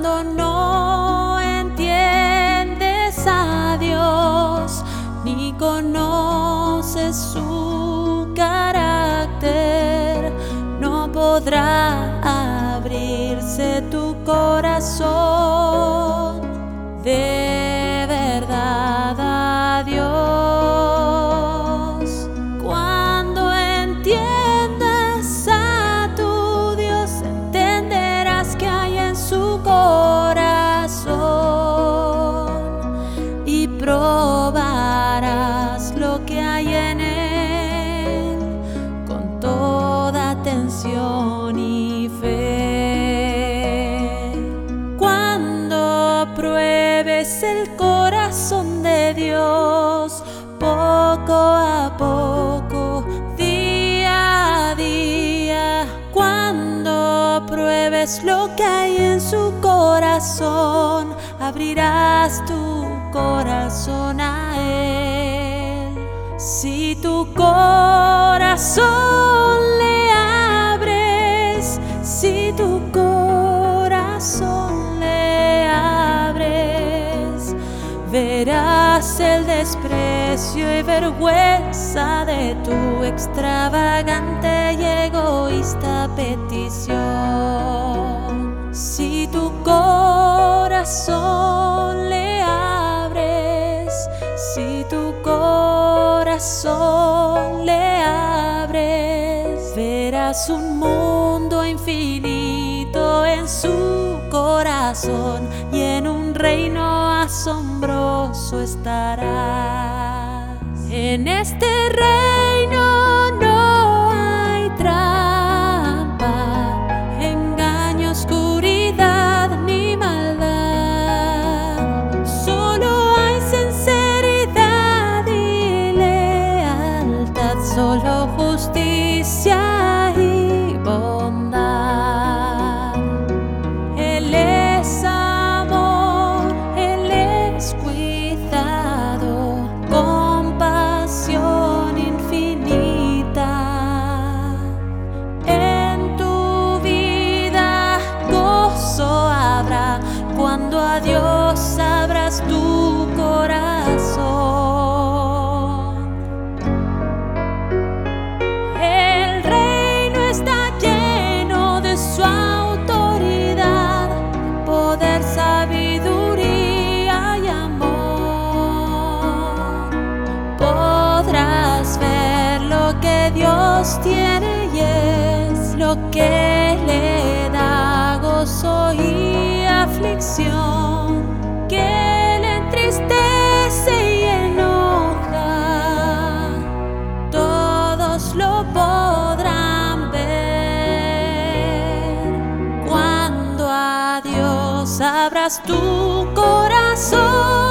cuando no entiendes a Dios ni conoces su carácter, no podrá abrirse tu corazón de verdad a Dios. Probarás lo que hay en él con toda atención y fe. Cuando pruebes el corazón de Dios, poco a poco, día a día, cuando pruebes lo que hay en su corazón, abrirás tu corazón a Él. Si tu corazón le abres, si tu corazón le abres, verás el desprecio y vergüenza de tu extravagante y egoísta petición. Si tu corazón le corazón le abres, verás un mundo infinito en su corazón y en un reino asombroso estarás. En este reino Dios abras tu corazón. El reino está lleno de su autoridad, poder, sabiduría y amor. Podrás ver lo que Dios tiene y es lo que le da gozo y sabrás tu corazón.